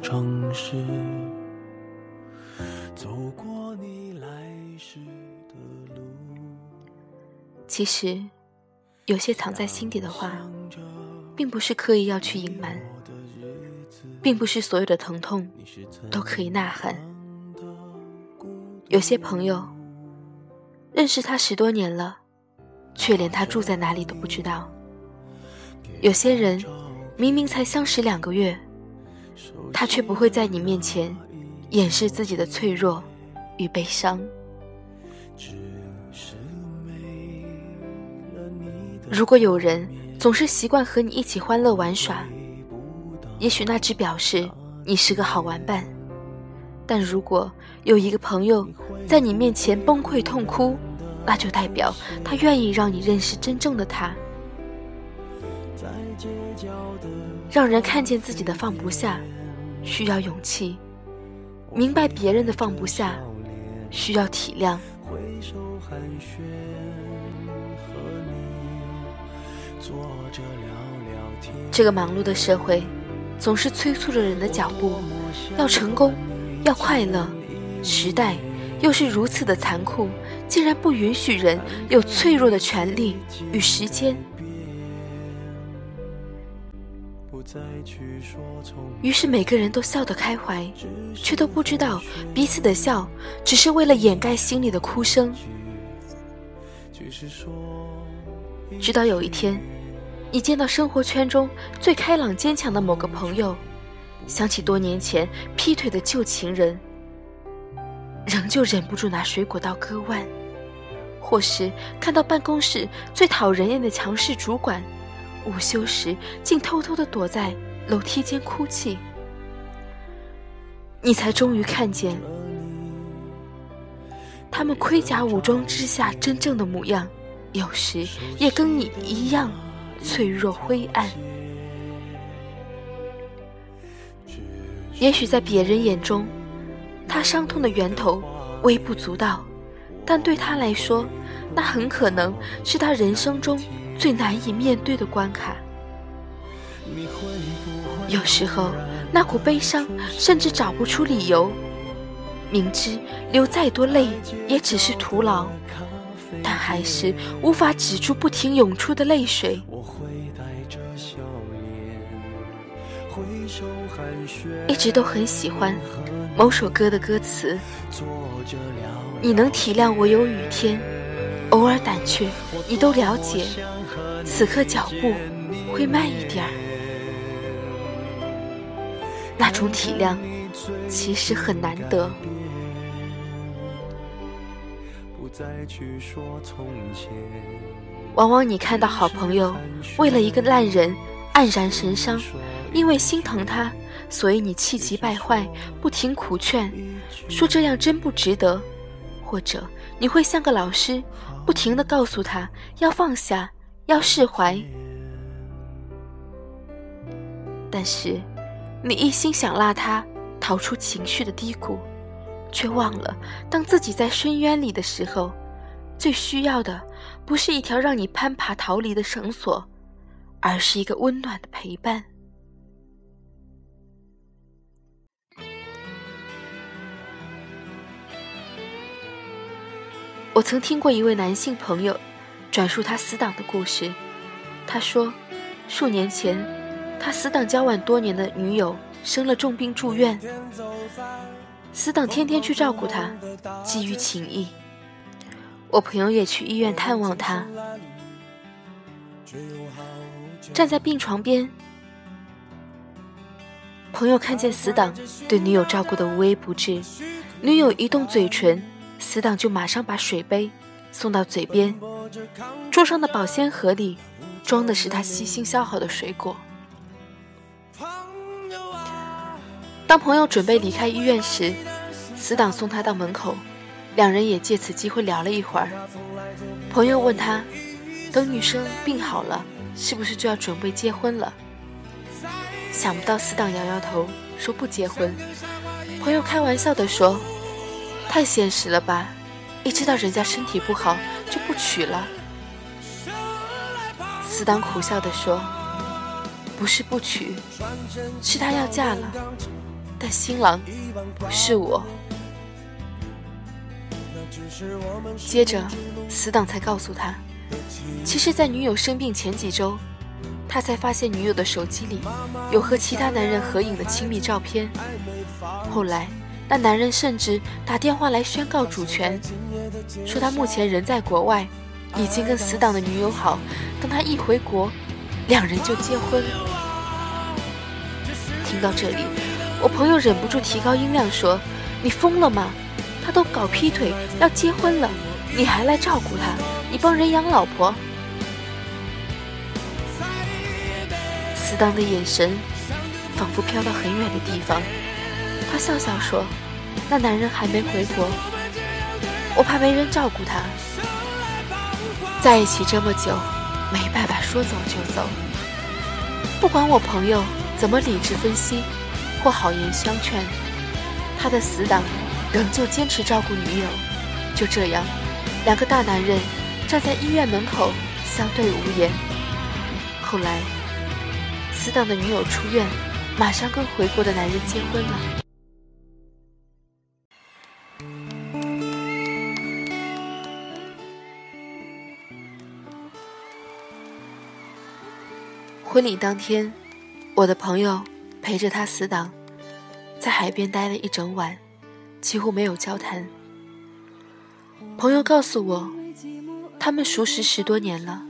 城市，走过你来时的路。其实，有些藏在心底的话，并不是刻意要去隐瞒，并不是所有的疼痛都可以呐喊。有些朋友，认识他十多年了，却连他住在哪里都不知道。有些人，明明才相识两个月，他却不会在你面前掩饰自己的脆弱与悲伤。如果有人总是习惯和你一起欢乐玩耍，也许那只表示你是个好玩伴。但如果有一个朋友在你面前崩溃痛哭，那就代表他愿意让你认识真正的他。让人看见自己的放不下，需要勇气；明白别人的放不下，需要体谅。这个忙碌的社会，总是催促着人的脚步，要成功，要快乐。时代又是如此的残酷，竟然不允许人有脆弱的权利与时间。于是每个人都笑得开怀，却都不知道彼此的笑只是为了掩盖心里的哭声。直到有一天，你见到生活圈中最开朗坚强的某个朋友，想起多年前劈腿的旧情人，仍旧忍不住拿水果刀割腕；或是看到办公室最讨人厌的强势主管。午休时，竟偷偷的躲在楼梯间哭泣。你才终于看见，他们盔甲武装之下真正的模样，有时也跟你一样脆弱灰暗。也许在别人眼中，他伤痛的源头微不足道，但对他来说，那很可能是他人生中。最难以面对的关卡，有时候那股悲伤甚至找不出理由，明知流再多泪也只是徒劳，但还是无法止住不停涌出的泪水。一直都很喜欢某首歌的歌词，你能体谅我有雨天，偶尔胆怯，你都了解。此刻脚步会慢一点儿，那种体谅其实很难得。往往你看到好朋友为了一个烂人黯然神伤，因为心疼他，所以你气急败坏，不停苦劝，说这样真不值得。或者你会像个老师，不停的告诉他要放下。要释怀，但是你一心想拉他逃出情绪的低谷，却忘了当自己在深渊里的时候，最需要的不是一条让你攀爬逃离的绳索，而是一个温暖的陪伴。我曾听过一位男性朋友。转述他死党的故事，他说，数年前，他死党交往多年的女友生了重病住院，死党天天去照顾她，基于情谊。我朋友也去医院探望他，站在病床边，朋友看见死党对女友照顾的无微不至，女友一动嘴唇，死党就马上把水杯送到嘴边。桌上的保鲜盒里装的是他细心削好的水果。当朋友准备离开医院时，死党送他到门口，两人也借此机会聊了一会儿。朋友问他：“等女生病好了，是不是就要准备结婚了？”想不到死党摇摇头，说不结婚。朋友开玩笑地说：“太现实了吧，一知道人家身体不好。”就不娶了。死党苦笑地说：“不是不娶，是她要嫁了，但新郎不是我。”接着，死党才告诉他，其实，在女友生病前几周，他才发现女友的手机里有和其他男人合影的亲密照片。后来，那男人甚至打电话来宣告主权，说他目前人在国外，已经跟死党的女友好，等他一回国，两人就结婚。听到这里，我朋友忍不住提高音量说：“你疯了吗？”他都搞劈腿要结婚了，你还来照顾他？你帮人养老婆？死党的眼神仿佛飘到很远的地方，他笑笑说：“那男人还没回国，我怕没人照顾他。在一起这么久，没办法说走就走。不管我朋友怎么理智分析或好言相劝，他的死党。”仍旧坚持照顾女友，就这样，两个大男人站在医院门口相对无言。后来，死党的女友出院，马上跟回国的男人结婚了。婚礼当天，我的朋友陪着他死党，在海边待了一整晚。几乎没有交谈。朋友告诉我，他们熟识十多年了，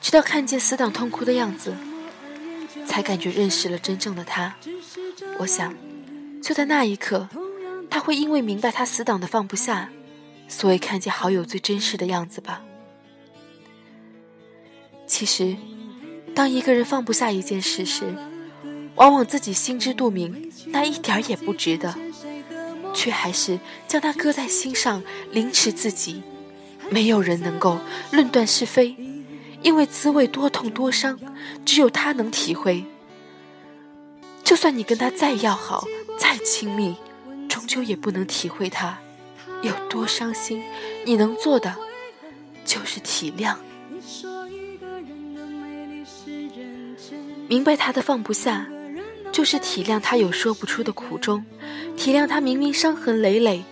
直到看见死党痛哭的样子，才感觉认识了真正的他。我想，就在那一刻，他会因为明白他死党的放不下，所以看见好友最真实的样子吧。其实，当一个人放不下一件事时，往往自己心知肚明，那一点也不值得。却还是将它搁在心上，凌迟自己。没有人能够论断是非，因为滋味多痛多伤，只有他能体会。就算你跟他再要好、再亲密，终究也不能体会他有多伤心。你能做的，就是体谅，明白他的放不下。就是体谅他有说不出的苦衷，体谅他明明伤痕累累，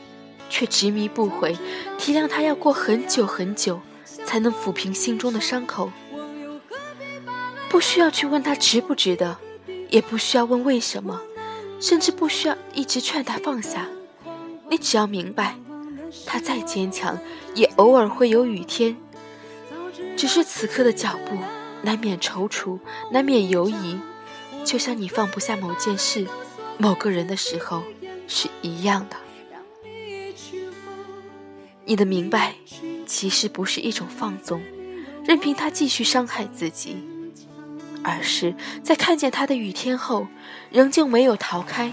却执迷不悔，体谅他要过很久很久才能抚平心中的伤口。不需要去问他值不值得，也不需要问为什么，甚至不需要一直劝他放下。你只要明白，他再坚强，也偶尔会有雨天。只是此刻的脚步难免踌躇，难免犹疑。就像你放不下某件事、某个人的时候是一样的。你的明白，其实不是一种放纵，任凭他继续伤害自己，而是在看见他的雨天后，仍旧没有逃开，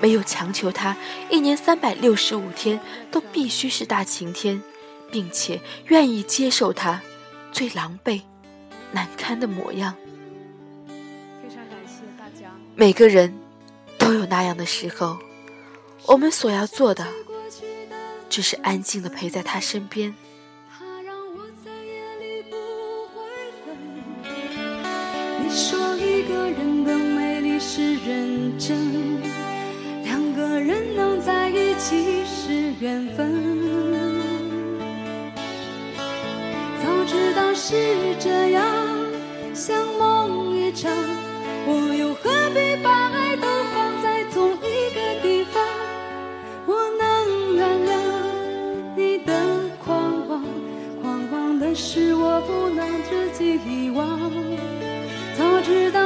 没有强求他一年三百六十五天都必须是大晴天，并且愿意接受他最狼狈、难堪的模样。非常感谢大家每个人都有那样的时候，我们所要做的，只是安静的陪在他身边。